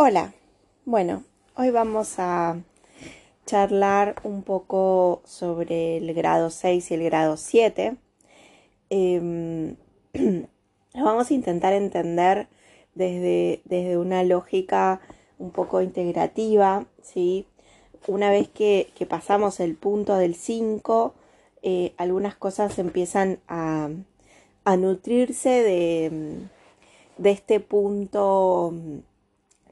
Hola, bueno, hoy vamos a charlar un poco sobre el grado 6 y el grado 7. Em, vamos a intentar entender desde, desde, una lógica un poco integrativa, ¿sí? Una vez que, pasamos el punto del 5, eh, algunas cosas empiezan a, a nutrirse de, de este punto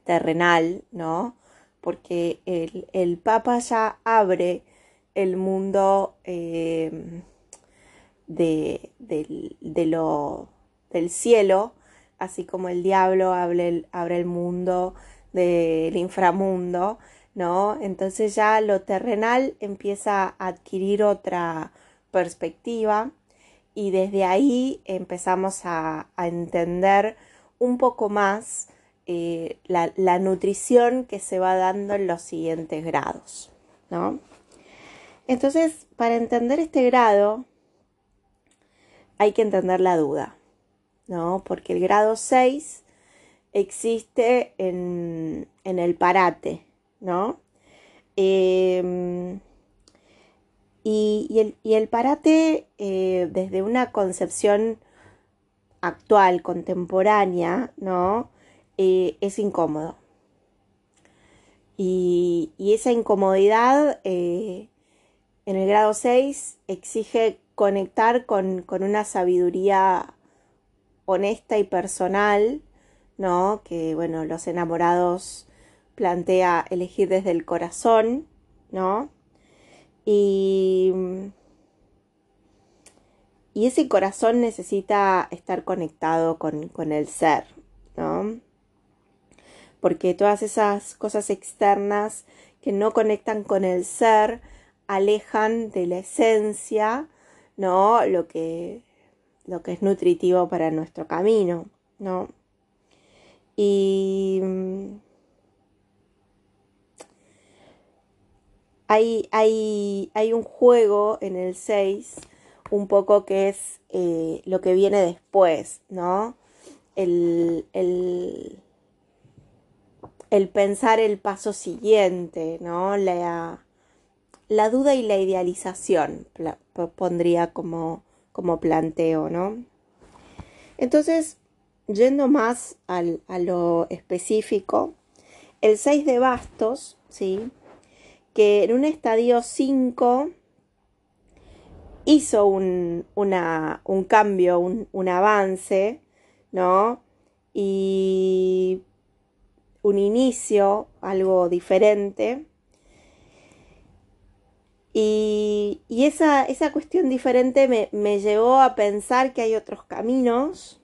terrenal, ¿no? Porque el, Papa ya abre el mundo eh, de, lo, del cielo, así como el diablo abre el, abre el mundo del inframundo, ¿no? Entonces ya lo terrenal empieza a adquirir otra perspectiva y desde ahí empezamos a, a entender un poco más eh, la, nutrición que se va dando en los siguientes grados, ¿no? Entonces, para entender este grado, hay que entender la duda, ¿no? Porque el grado 6 existe en, el parate, ¿no? Em, y, el, parate, eh, desde una concepción actual, contemporánea, ¿no? Eh, es incómodo. Y, esa incomodidad eh, en el grado 6 exige conectar con, una sabiduría honesta y personal, ¿no? Que, bueno, los enamorados plantea elegir desde el corazón, ¿no? Y, y ese corazón necesita estar conectado con, con el ser, ¿no? Porque todas esas cosas externas que no conectan con el ser alejan de la esencia, ¿no? Lo que, lo que es nutritivo para nuestro camino, ¿no? Y mm, hay, hay, hay un juego en el 6 un poco que es eh, lo que viene después, ¿no? el, el pensar el paso siguiente, ¿no? La, la duda y la idealización pondría como, como planteo, ¿no? Entonces, yendo más al, a lo específico, el 6 de bastos, ¿sí? Que en un estadio 5 hizo un, una, un cambio, un, un avance, ¿no? Y un inicio, algo diferente. Y, esa, esa, cuestión diferente me, llevó a pensar que hay otros caminos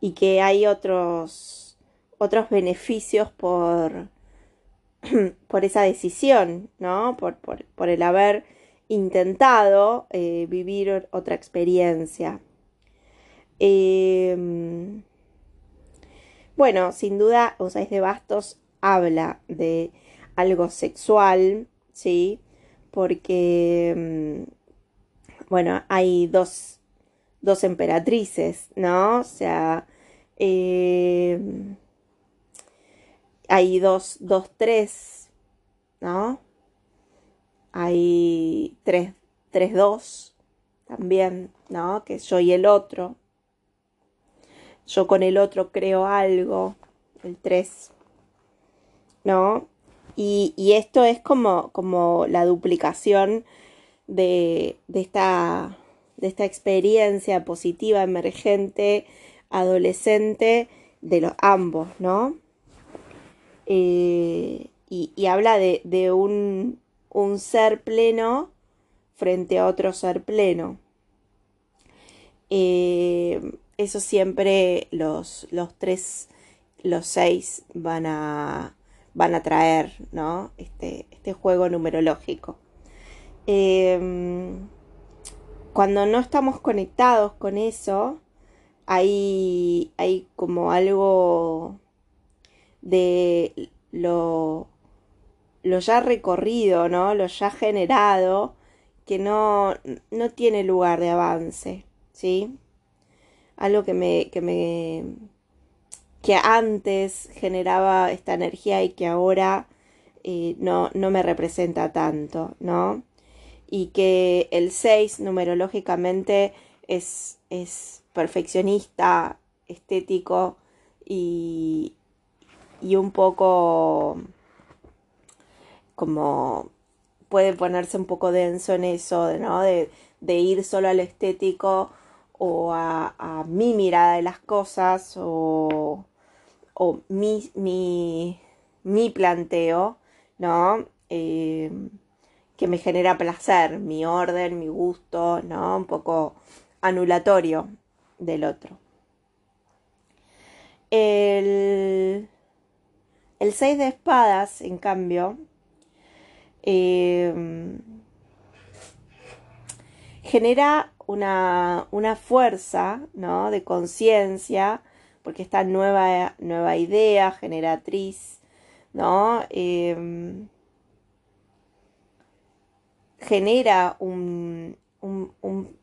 y que hay otros, otros beneficios por, por esa decisión, ¿no? Por, por, el haber intentado eh, vivir otra experiencia. Eh, bueno, sin duda, Osáis de Bastos habla de algo sexual, ¿sí? Porque, mm, bueno, hay dos, dos emperatrices, ¿no? O sea, eh, hay dos, dos, tres, ¿no? Hay tres, tres, dos también, ¿no? Que yo y el otro yo con el otro creo algo, el 3, ¿no? Y, esto es como, como la duplicación de, esta, de esta experiencia positiva, emergente, adolescente de los ambos, ¿no? Eh, y, habla de, un, un, ser pleno frente a otro ser pleno. Eh, eso siempre los, los tres, los seis van a, van a traer, ¿no? Este, este juego numerológico. Em, cuando no estamos conectados con eso, hay, hay como algo de lo, lo ya recorrido, ¿no? Lo ya generado, que no, no tiene lugar de avance, ¿sí? Algo que me, que me, que antes generaba esta energía y que ahora eh, no, no me representa tanto, ¿no? Y que el 6 numerológicamente es, es perfeccionista, estético y, y un poco como puede ponerse un poco denso en eso, ¿no? De, de ir solo al estético o a, a, mi mirada de las cosas o, o mi, mi, mi planteo, ¿no? Eh, que me genera placer, mi orden, mi gusto, ¿no? Un poco anulatorio del otro. El, el 6 de espadas, en cambio, eh, genera una, una, fuerza ¿no? de conciencia, porque esta nueva, nueva idea generatriz, ¿no? Eh, genera un,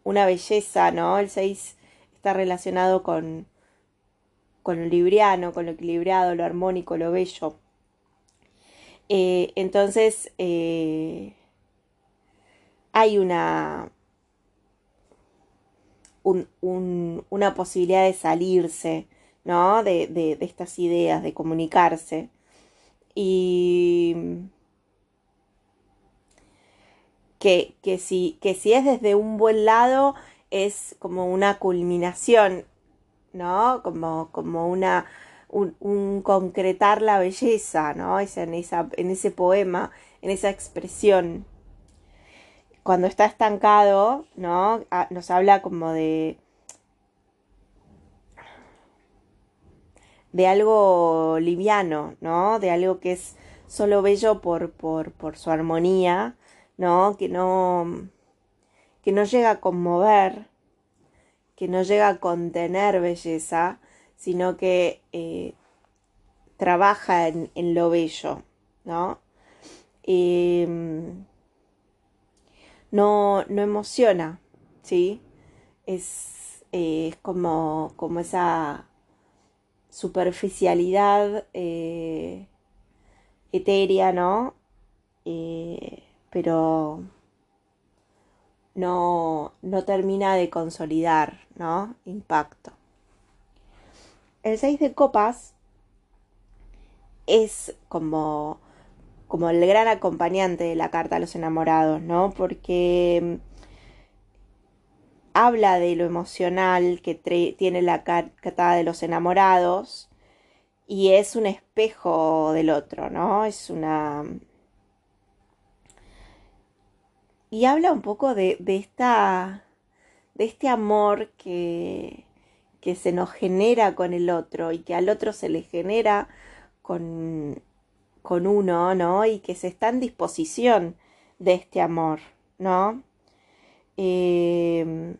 una belleza, ¿no? El 6 está relacionado con, con lo libriano, con lo equilibrado, lo armónico, lo bello. Eh, entonces, eh, hay una, un, un, una posibilidad de salirse, ¿no? De, de, de, estas ideas, de comunicarse. Y que, que, si, que si es desde un buen lado, es como una culminación, ¿no? Como, como una, un, un, concretar la belleza, ¿no? Es en, esa, en ese poema, en esa expresión. Cuando está estancado, ¿no? Nos habla como de. de algo liviano, ¿no? De algo que es solo bello por, por, por su armonía, ¿no? Que no. que no llega a conmover, que no llega a contener belleza, sino que eh, trabaja en, en, lo bello, ¿no? Eh, no, no emociona, ¿sí? Es, eh, como, como esa superficialidad eh, etérea, ¿no? pero no, no termina de consolidar, ¿no? Impacto. El 6 de copas es como, como el gran acompañante de la carta a los enamorados, ¿no? Porque habla de lo emocional que tiene la carta de los enamorados y es un espejo del otro, ¿no? Es una... Y habla un poco de, de esta... de este amor que que se nos genera con el otro y que al otro se le genera con, con uno, ¿no? Y que se está en disposición de este amor, ¿no? Eh,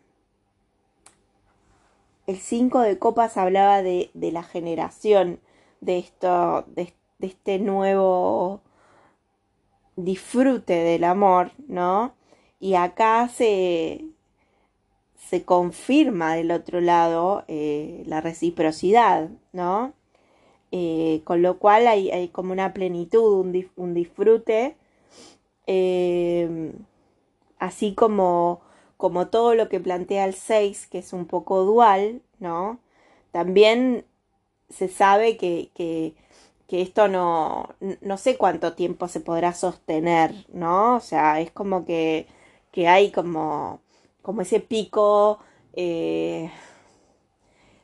el 5 de copas hablaba de, de, la generación de esto, de, de este nuevo disfrute del amor, ¿no? Y acá se, se confirma del otro lado eh, la reciprocidad, ¿no? Eh, con lo cual hay, hay, como una plenitud, un, disfrute, eh, así como, como todo lo que plantea el 6, que es un poco dual, ¿no? También se sabe que, que, esto no, no sé cuánto tiempo se podrá sostener, ¿no? O sea, es como que, que hay como como ese pico eh,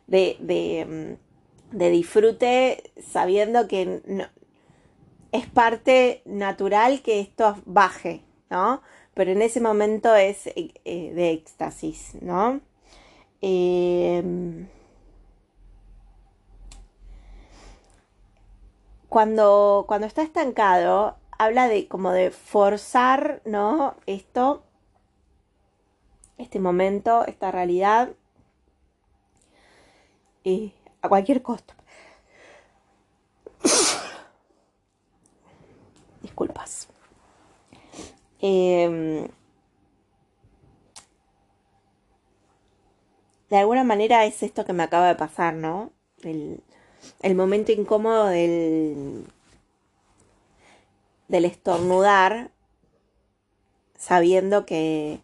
de, de, mm, de, disfrute sabiendo que no, es parte natural que esto baje, ¿no? Pero en ese momento es eh, de éxtasis, ¿no? Eh, cuando, cuando está estancado, habla de como de forzar, ¿no? Esto este momento, esta realidad, y a cualquier costo. Disculpas. Eh, de alguna manera es esto que me acaba de pasar, ¿no? El, el momento incómodo del, del estornudar, sabiendo que,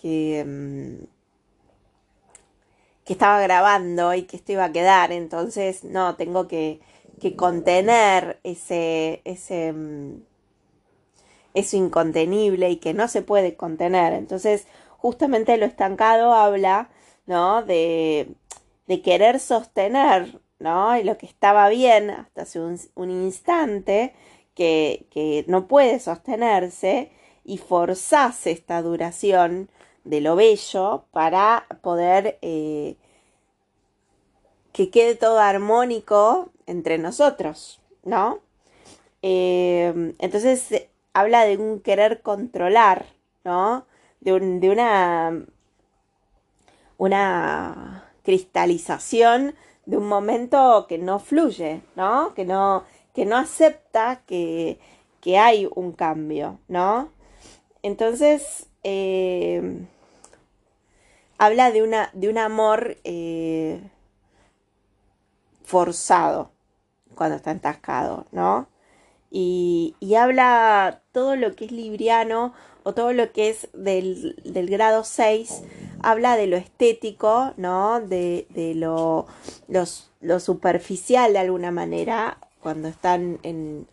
que, mm, que, estaba grabando y que esto iba a quedar, entonces no, tengo que, que contener ese, ese, mm, eso incontenible y que no se puede contener. Entonces, justamente lo estancado habla, ¿no? De, de querer sostener, ¿no? Y lo que estaba bien hasta hace un, un instante, que, que, no puede sostenerse, y forzase esta duración de lo bello para poder eh, que quede todo armónico entre nosotros, ¿no? Eh, entonces habla de un querer controlar, ¿no? De, un, de una, una cristalización de un momento que no fluye, ¿no? Que no, que no acepta que, que hay un cambio, ¿no? Entonces, eh, habla de, una, de un amor eh, forzado cuando está entascado, ¿no? Y, y, habla todo lo que es libriano o todo lo que es del, del grado 6, habla de lo estético, ¿no? De, de lo, lo superficial de alguna manera, cuando están en,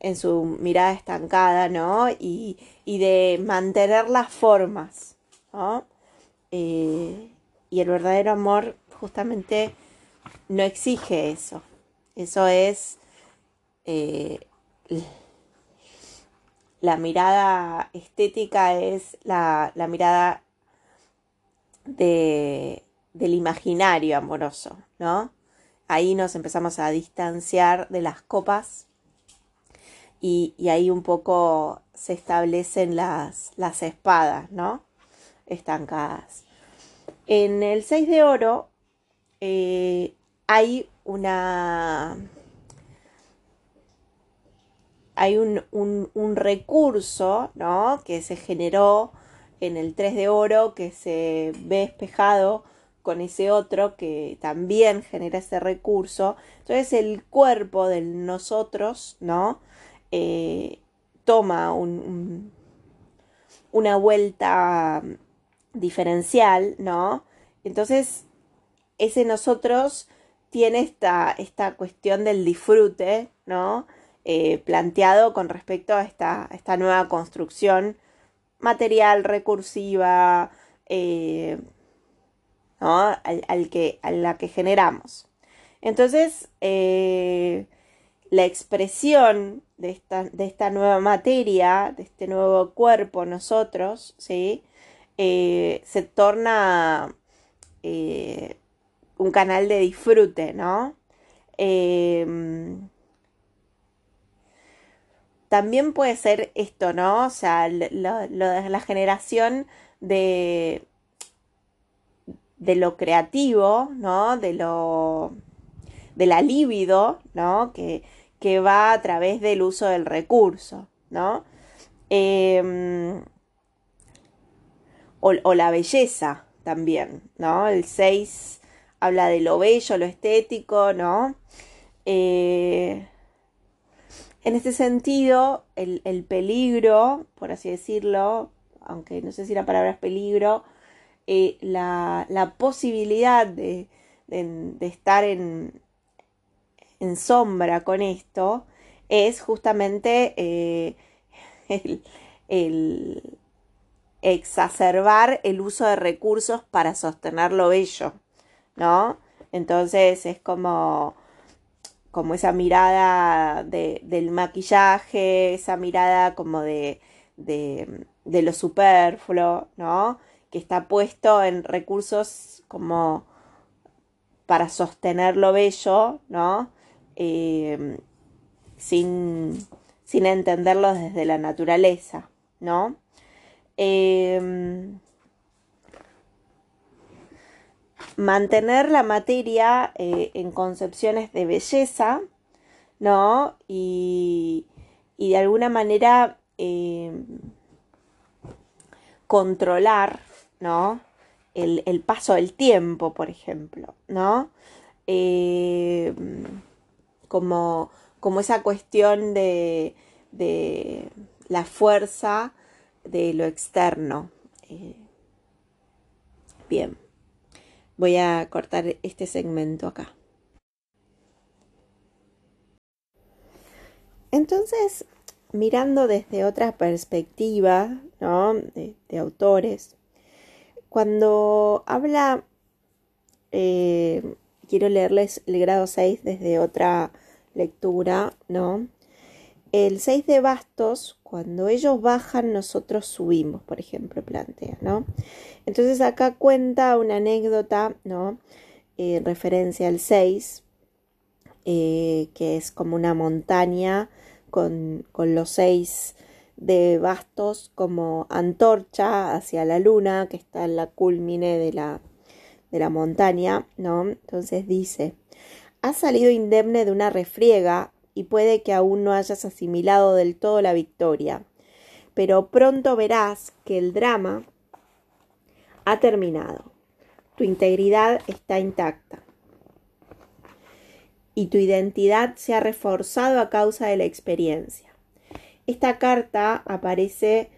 en su mirada estancada, ¿no? Y, y de mantener las formas, ¿no? Eh, y el verdadero amor justamente no exige eso. Eso es eh, la mirada estética, es la, la mirada de, del imaginario amoroso, ¿no? Ahí nos empezamos a distanciar de las copas y, y ahí un poco se establecen las, las espadas, ¿no? Estancadas. En el 6 de oro eh, hay una... Hay un, un, recurso, ¿no? Que se generó en el 3 de oro, que se ve espejado con ese otro que también genera ese recurso. Entonces el cuerpo de nosotros, ¿no? Eh, toma un, una vuelta diferencial, ¿no? Entonces, ese nosotros tiene esta, esta cuestión del disfrute, ¿no? Eh, planteado con respecto a esta, esta, nueva construcción material, recursiva, eh, ¿no? al, que, a la que generamos. Entonces, eh, la expresión de esta, de esta, nueva materia, de este nuevo cuerpo, nosotros, ¿sí? Eh, se torna eh, un canal de disfrute, ¿no? Em, también puede ser esto, ¿no? O sea, la generación de, de lo creativo, ¿no? De lo de la libido, ¿no? Que, que va a través del uso del recurso, ¿no? Em, o, la belleza también, ¿no? El 6 habla de lo bello, lo estético, ¿no? Eh, en este sentido, el, peligro, por así decirlo, aunque no sé si la palabra es peligro, eh, la, posibilidad de estar en, sombra con esto es justamente eh, el, exacerbar el uso de recursos para sostener lo bello, ¿no? Entonces es como, como esa mirada del maquillaje, esa mirada como de, de, de lo superfluo, ¿no? Que está puesto en recursos como para sostener lo bello, ¿no? Em, sin, sin, entenderlo desde la naturaleza, ¿no? Em, mantener la materia eh, en concepciones de belleza, ¿no? Y, y de alguna manera em, controlar, ¿no? El, el, paso del tiempo, por ejemplo, ¿no? eh, como, como esa cuestión de, de, la fuerza de lo externo. Eh, bien, voy a cortar este segmento acá. Entonces, mirando desde otra perspectiva, ¿no? De, autores, cuando habla, eh, quiero leerles el grado 6 desde otra lectura, ¿no? El 6 de bastos, cuando ellos bajan, nosotros subimos, por ejemplo, plantea, ¿no? Entonces acá cuenta una anécdota, ¿no? En referencia al 6, eh, que es como una montaña con, los seis de bastos como antorcha hacia la luna que está en la culmine de la, de la montaña, ¿no? Entonces dice, has salido indemne de una refriega y puede que aún no hayas asimilado del todo la victoria, pero pronto verás que el drama ha terminado. Tu integridad está intacta y tu identidad se ha reforzado a causa de la experiencia. Esta carta aparece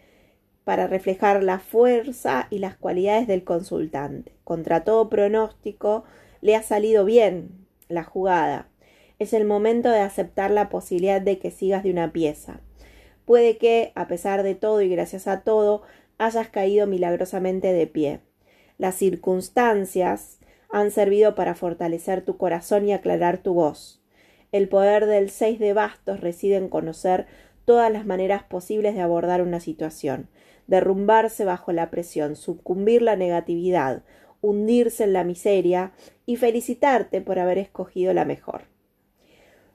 para reflejar la fuerza y las cualidades del consultante. Contra todo pronóstico, le ha salido bien la jugada. Es el momento de aceptar la posibilidad de que sigas de una pieza. Puede que, a pesar de todo y gracias a todo, hayas caído milagrosamente de pie. Las circunstancias han servido para fortalecer tu corazón y aclarar tu voz. El poder del seis de bastos reside en conocer todas las maneras posibles de abordar una situación, derrumbarse bajo la presión, sucumbir la negatividad, hundirse en la miseria y felicitarte por haber escogido la mejor.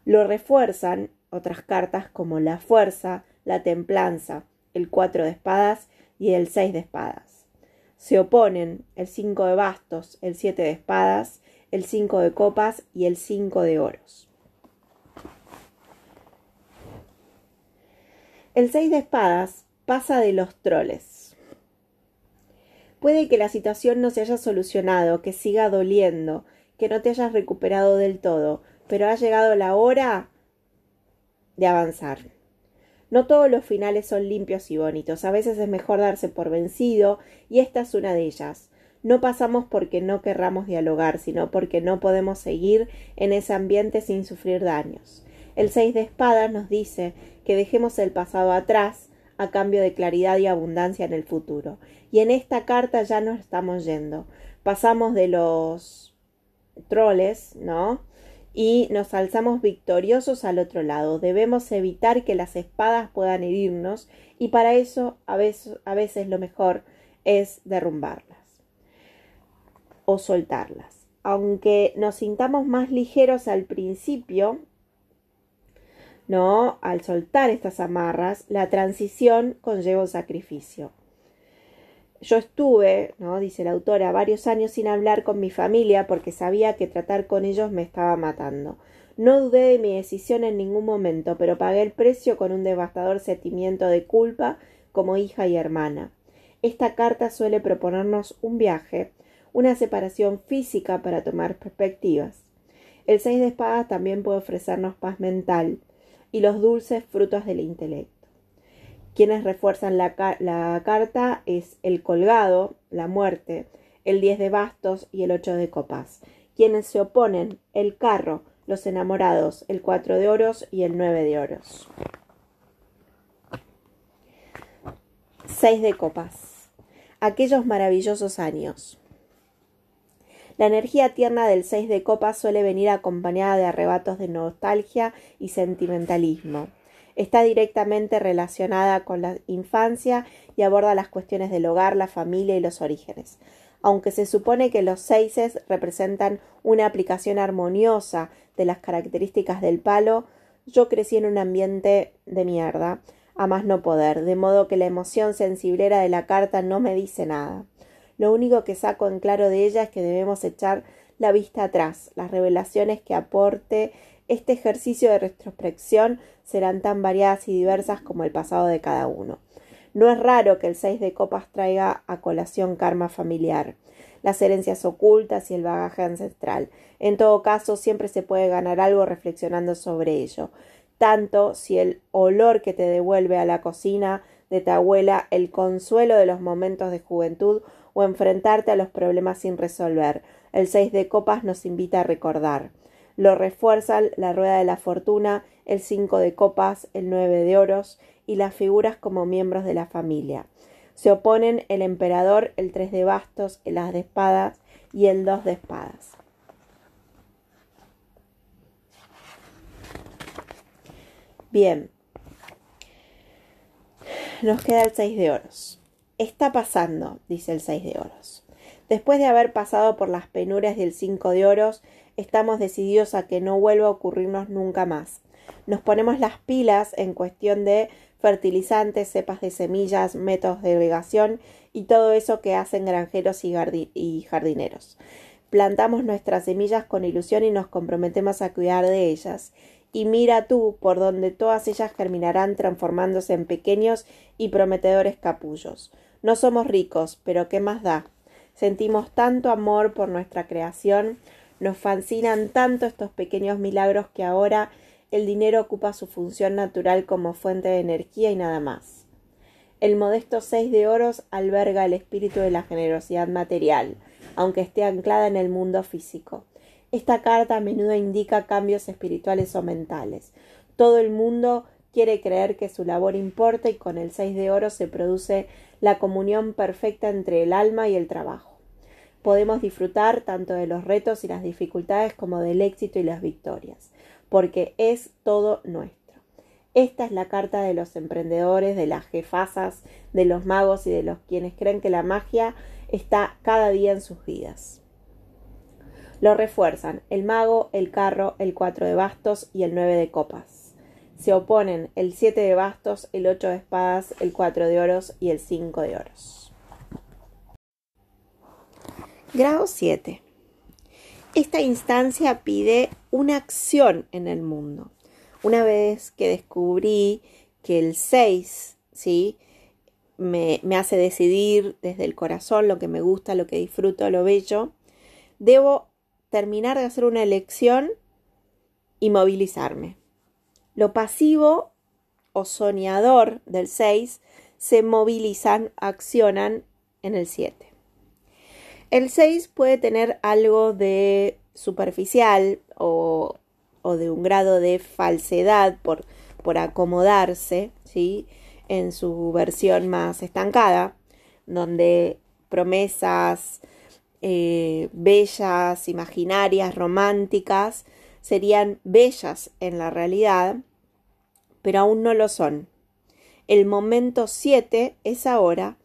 Lo refuerzan otras cartas como la fuerza, la templanza, el cuatro de espadas y el seis de espadas. Se oponen el 5 de bastos, el 7 de espadas, el 5 de copas y el 5 de oros. El 6 de espadas pasa de los troles. Puede que la situación no se haya solucionado, que siga doliendo, que no te hayas recuperado del todo, pero ha llegado la hora de avanzar. No todos los finales son limpios y bonitos. A veces es mejor darse por vencido, y esta es una de ellas. No pasamos porque no querramos dialogar, sino porque no podemos seguir en ese ambiente sin sufrir daños. El seis de espadas nos dice que dejemos el pasado atrás a cambio de claridad y abundancia en el futuro. Y en esta carta ya nos estamos yendo. Pasamos de los troles, ¿no? Y nos alzamos victoriosos al otro lado. Debemos evitar que las espadas puedan herirnos y para eso a veces, lo mejor es derrumbarlas o soltarlas. Aunque nos sintamos más ligeros al principio, ¿no? Al soltar estas amarras, la transición conlleva un sacrificio. Yo estuve, ¿no? dice la autora, varios años sin hablar con mi familia porque sabía que tratar con ellos me estaba matando. No dudé de mi decisión en ningún momento, pero pagué el precio con un devastador sentimiento de culpa como hija y hermana. Esta carta suele proponernos un viaje, una separación física para tomar perspectivas. El seis de espadas también puede ofrecernos paz mental y los dulces frutos del intelecto. Quienes refuerzan la, carta es el colgado, la muerte, el 10 de bastos y el 8 de copas. Quienes se oponen, el carro, los enamorados, el 4 de oros y el 9 de oros. 6 de copas. Aquellos maravillosos años. La energía tierna del 6 de copas suele venir acompañada de arrebatos de nostalgia y sentimentalismo está directamente relacionada con la infancia y aborda las cuestiones del hogar, la familia y los orígenes. Aunque se supone que los seises representan una aplicación armoniosa de las características del palo, yo crecí en un ambiente de mierda, a más no poder, de modo que la emoción sensiblera de la carta no me dice nada. Lo único que saco en claro de ella es que debemos echar la vista atrás, las revelaciones que aporte este ejercicio de retrospección serán tan variadas y diversas como el pasado de cada uno. No es raro que el seis de copas traiga a colación karma familiar. las herencias ocultas y el bagaje ancestral. En todo caso, siempre se puede ganar algo reflexionando sobre ello, tanto si el olor que te devuelve a la cocina de tu abuela el consuelo de los momentos de juventud o enfrentarte a los problemas sin resolver. El seis de copas nos invita a recordar. Lo refuerzan la rueda de la fortuna, el cinco de copas, el nueve de oros y las figuras como miembros de la familia. Se oponen el emperador, el tres de bastos, el as de espadas y el dos de espadas. Bien, nos queda el seis de oros. Está pasando, dice el seis de oros. Después de haber pasado por las penurias del cinco de oros, estamos decididos a que no vuelva a ocurrirnos nunca más. Nos ponemos las pilas en cuestión de fertilizantes, cepas de semillas, métodos de irrigación y todo eso que hacen granjeros y, jardineros. Plantamos nuestras semillas con ilusión y nos comprometemos a cuidar de ellas y mira tú por donde todas ellas germinarán transformándose en pequeños y prometedores capullos. No somos ricos, pero ¿qué más da? Sentimos tanto amor por nuestra creación, nos fascinan tanto estos pequeños milagros que ahora el dinero ocupa su función natural como fuente de energía y nada más. El modesto seis de oros alberga el espíritu de la generosidad material, aunque esté anclada en el mundo físico. Esta carta a menudo indica cambios espirituales o mentales. Todo el mundo quiere creer que su labor importa y con el seis de oro se produce la comunión perfecta entre el alma y el trabajo. Podemos disfrutar tanto de los retos y las dificultades como del éxito y las victorias, porque es todo nuestro. Esta es la carta de los emprendedores, de las jefazas, de los magos y de los quienes creen que la magia está cada día en sus vidas. Lo refuerzan el mago, el carro, el cuatro de bastos y el nueve de copas. Se oponen el siete de bastos, el ocho de espadas, el cuatro de oros y el cinco de oros. Grado 7. Esta instancia pide una acción en el mundo. Una vez que descubrí que el 6, ¿sí? Me, me, hace decidir desde el corazón lo que me gusta, lo que disfruto, lo bello, debo terminar de hacer una elección y movilizarme. Lo pasivo o soñador del 6 se movilizan, accionan en el 7. El 6 puede tener algo de superficial o, o, de un grado de falsedad por, por acomodarse, ¿sí? En su versión más estancada, donde promesas, eh, bellas, imaginarias, románticas, serían bellas en la realidad, pero aún no lo son. El momento 7 es ahora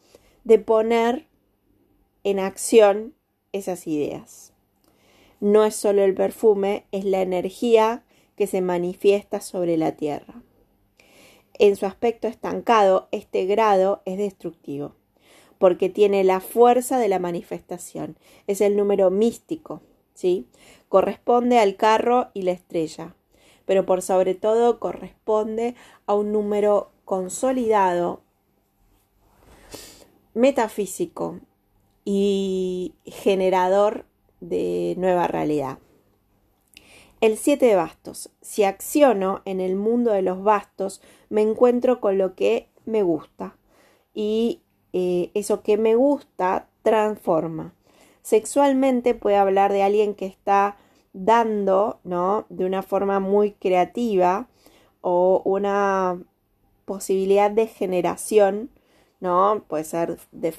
de poner en acción esas ideas. No es solo el perfume, es la energía que se manifiesta sobre la tierra. En su aspecto estancado, este grado es destructivo porque tiene la fuerza de la manifestación. Es el número místico, ¿sí? Corresponde al carro y la estrella, pero por sobre todo corresponde a un número consolidado, metafísico y generador de nueva realidad. El 7 de bastos. Si acciono en el mundo de los bastos, me encuentro con lo que me gusta y eh, eso que me gusta transforma. Sexualmente puede hablar de alguien que está dando, ¿no? De una forma muy creativa o una posibilidad de generación, ¿no? Puede ser de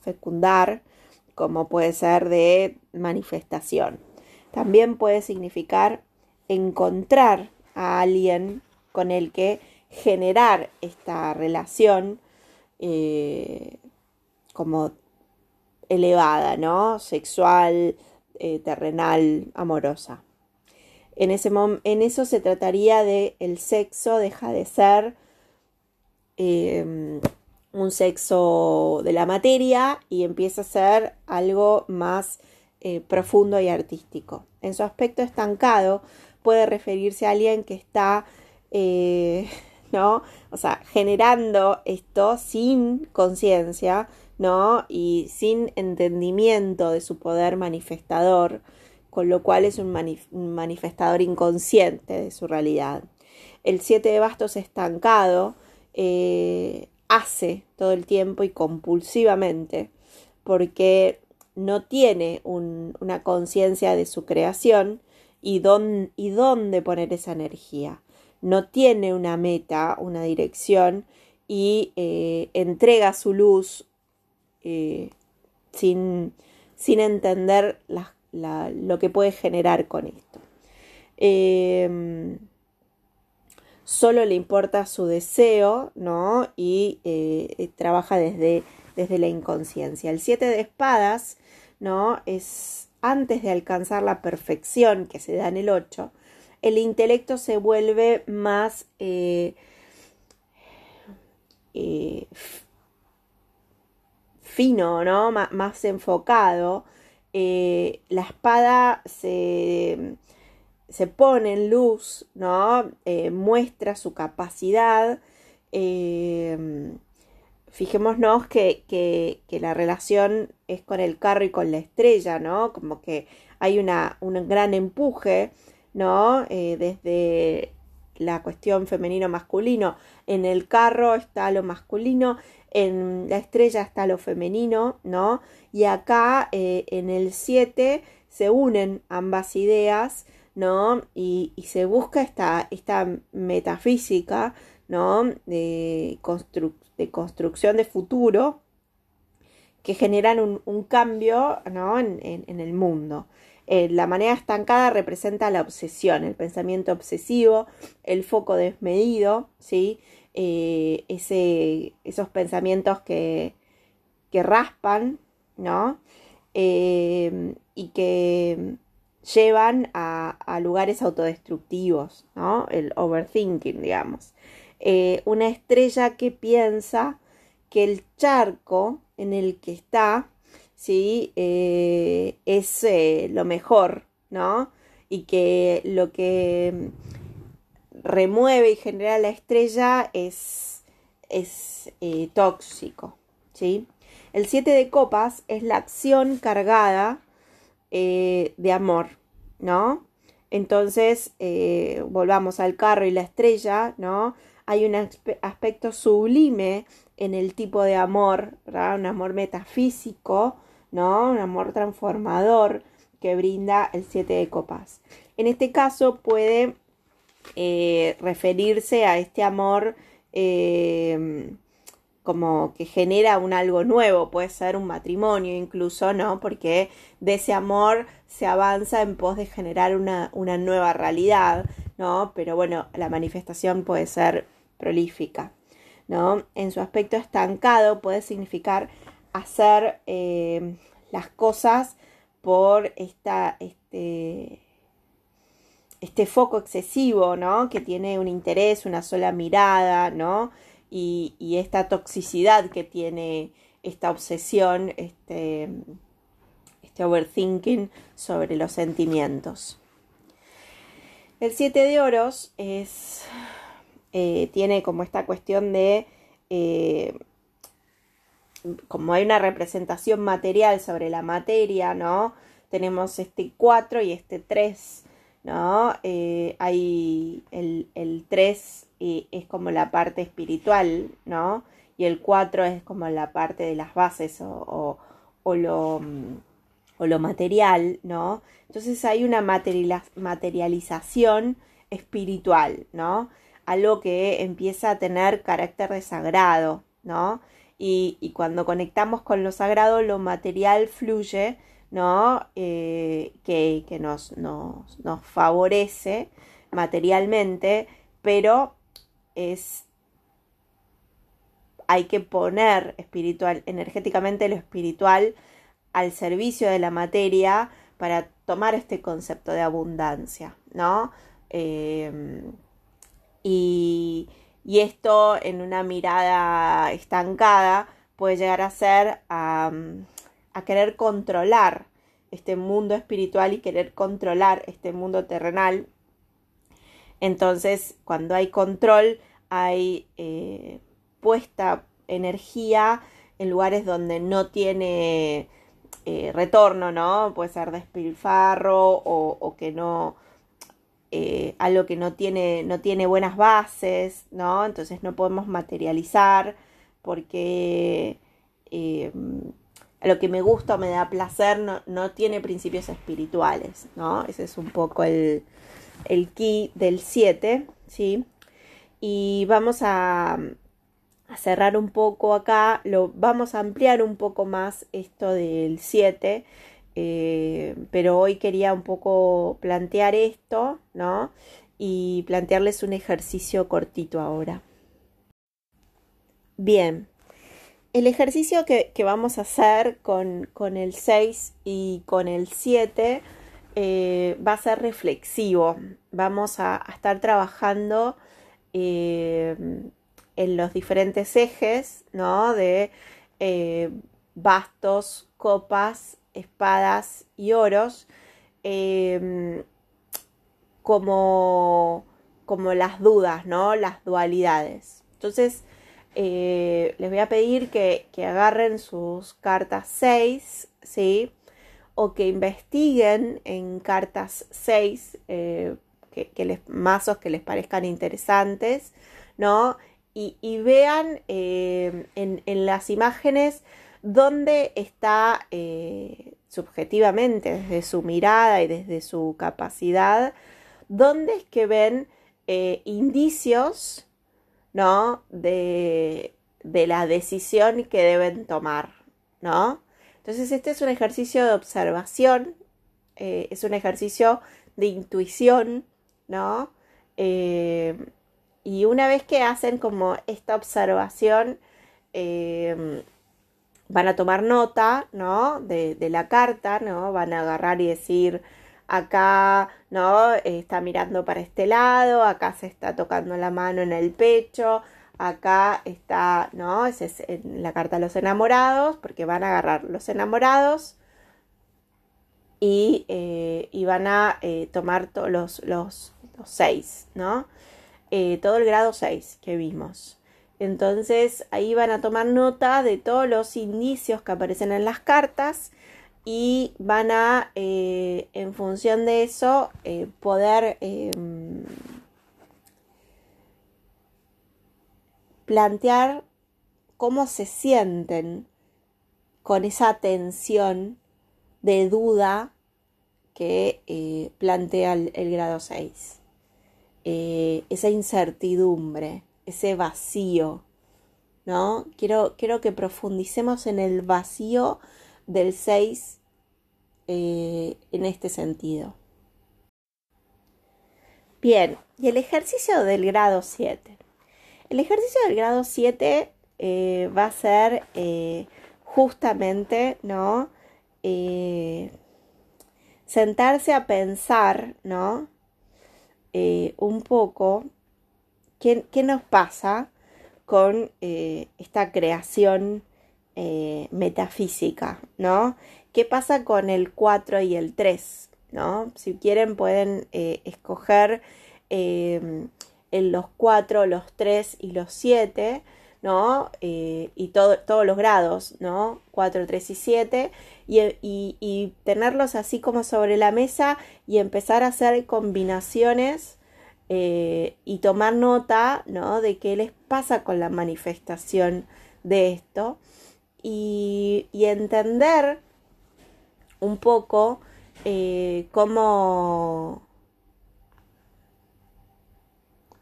fecundar, como puede ser de manifestación. También puede significar encontrar a alguien con el que generar esta relación eh, como elevada, ¿no? Sexual, eh, terrenal, amorosa. En, ese en eso se trataría de el sexo deja de ser em, un sexo de la materia y empieza a ser algo más eh, profundo y artístico. En su aspecto estancado puede referirse a alguien que está ¿no? O sea, generando esto sin conciencia, ¿no? Y sin entendimiento de su poder manifestador, con lo cual es un, manifestador inconsciente de su realidad. El siete de bastos estancado eh, hace todo el tiempo y compulsivamente porque no tiene una conciencia de su creación y, dónde poner esa energía. No tiene una meta, una dirección y eh, entrega su luz eh, sin, sin, entender lo que puede generar con esto. Em, solo le importa su deseo, ¿no? Y eh, trabaja desde, desde la inconsciencia. El siete de espadas, ¿no? Es antes de alcanzar la perfección que se da en el 8, el intelecto se vuelve más eh, fino, ¿no? más enfocado. Eh, la espada se, se, pone en luz, ¿no? Eh, muestra su capacidad. Eh, fijémonos que, que, la relación es con el carro y con la estrella, ¿no? Como que hay una, un gran empuje, ¿no? desde la cuestión femenino-masculino. En el carro está lo masculino, en la estrella está lo femenino, ¿no? Y acá eh, en el 7 se unen ambas ideas, ¿no? Y, se busca esta, esta metafísica, ¿no? De, de, construcción de futuro que generan un, cambio, ¿no? En, en, el mundo. Eh, la manera estancada representa la obsesión, el pensamiento obsesivo, el foco desmedido, ¿sí? Eh, ese, esos pensamientos que, que raspan, ¿no? Eh, y que llevan a, lugares autodestructivos, ¿no? El overthinking, digamos. Eh, una estrella que piensa que el charco en el que está, ¿sí? es lo mejor, ¿no? Y que lo que remueve y genera la estrella es, es eh, tóxico. ¿sí? El 7 de copas es la acción cargada eh, de amor, ¿no? Entonces, eh, volvamos al carro y la estrella, ¿no? Hay un aspecto sublime en el tipo de amor, ¿verdad? Un amor metafísico, ¿no? Un amor transformador que brinda el 7 de copas. En este caso puede eh, referirse a este amor como que genera un algo nuevo, puede ser un matrimonio incluso, ¿no? Porque de ese amor se avanza en pos de generar una, una nueva realidad, ¿no? Pero bueno, la manifestación puede ser prolífica, ¿no? En su aspecto estancado puede significar hacer eh, las cosas por esta, este, este foco excesivo, ¿no? Que tiene un interés, una sola mirada, ¿no? Y, esta toxicidad que tiene esta obsesión, este, este overthinking sobre los sentimientos. El siete de oros es, eh, tiene como esta cuestión de, eh, como hay una representación material sobre la materia, ¿no? Tenemos este 4 y este 3 ¿no? Eh, hay el, 3 es como la parte espiritual, ¿no? Y el 4 es como la parte de las bases o, o, lo, o lo, material, ¿no? Entonces hay una materialización espiritual, ¿no? Algo que empieza a tener carácter de sagrado, ¿no? Y, y cuando conectamos con lo sagrado, lo material fluye ¿no? Eh, que, nos, nos, favorece materialmente, pero es hay que poner espiritual, energéticamente lo espiritual al servicio de la materia para tomar este concepto de abundancia, ¿no? Em, y, y, esto en una mirada estancada puede llegar a ser a querer controlar este mundo espiritual y querer controlar este mundo terrenal. Entonces, cuando hay control, hay eh, puesta energía en lugares donde no tiene eh, retorno, ¿no? Puede ser despilfarro o, que no, eh, algo que no tiene, no tiene buenas bases, ¿no? Entonces no podemos materializar porque lo que me gusta o me da placer no, no, tiene principios espirituales, ¿no? Ese es un poco el, el key del 7, ¿sí? Y vamos a, cerrar un poco acá, lo, vamos a ampliar un poco más esto del 7, eh, pero hoy quería un poco plantear esto, ¿no? Y plantearles un ejercicio cortito ahora. Bien, el ejercicio que, que vamos a hacer con, con, el 6 y con el 7 eh, va a ser reflexivo. Vamos a, estar trabajando eh, en los diferentes ejes, ¿no? De eh, bastos, copas, espadas y oros, como, como las dudas, ¿no? Las dualidades. Entonces, les voy a pedir que, que agarren sus cartas 6, ¿sí? O que investiguen en cartas 6, eh, que, les, mazos que les parezcan interesantes, ¿no? Y, vean eh, en, las imágenes dónde está eh, subjetivamente, desde su mirada y desde su capacidad, dónde es que ven indicios ¿no? De, de la decisión que deben tomar, ¿no? Entonces este es un ejercicio de observación, eh, es un ejercicio de intuición, ¿no? Eh, y una vez que hacen como esta observación, eh, van a tomar nota, ¿no? De, de, la carta, ¿no? Van a agarrar y decir, acá, ¿no? Está mirando para este lado, acá se está tocando la mano en el pecho, acá está, ¿no? Esa es en la carta de los enamorados, porque van a agarrar los enamorados y, eh, y van a eh, tomar todos los, los, los, seis, ¿no? Eh, todo el grado 6 que vimos. Entonces ahí van a tomar nota de todos los indicios que aparecen en las cartas y van a, en función de eso, poder plantear cómo se sienten con esa tensión de duda que plantea el, grado 6. esa incertidumbre, ese vacío, ¿no? Quiero, quiero que profundicemos en el vacío del 6 eh, en este sentido. Bien, y el ejercicio del grado 7. El ejercicio del grado 7 eh, va a ser eh, justamente, ¿no? Eh, sentarse a pensar, ¿no? un poco qué, qué, nos pasa con esta creación metafísica, ¿no? ¿Qué pasa con el 4 y el 3? ¿no? Si quieren pueden escoger en los 4, los 3 y los 7, ¿no? Eh, y todo, todos los grados, ¿no? 4, 3 y 7, y, y, tenerlos así como sobre la mesa y empezar a hacer combinaciones eh, y tomar nota, ¿no? De qué les pasa con la manifestación de esto y, y entender un poco eh, cómo,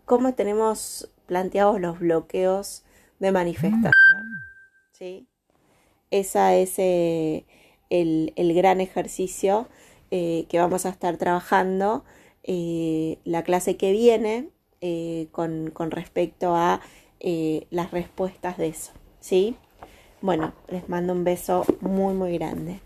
cómo tenemos planteados los bloqueos de manifestación. ¿sí? Ese es eh, el, gran ejercicio eh, que vamos a estar trabajando eh, la clase que viene con, con, respecto a las respuestas de eso. ¿sí? Bueno, les mando un beso muy, muy grande.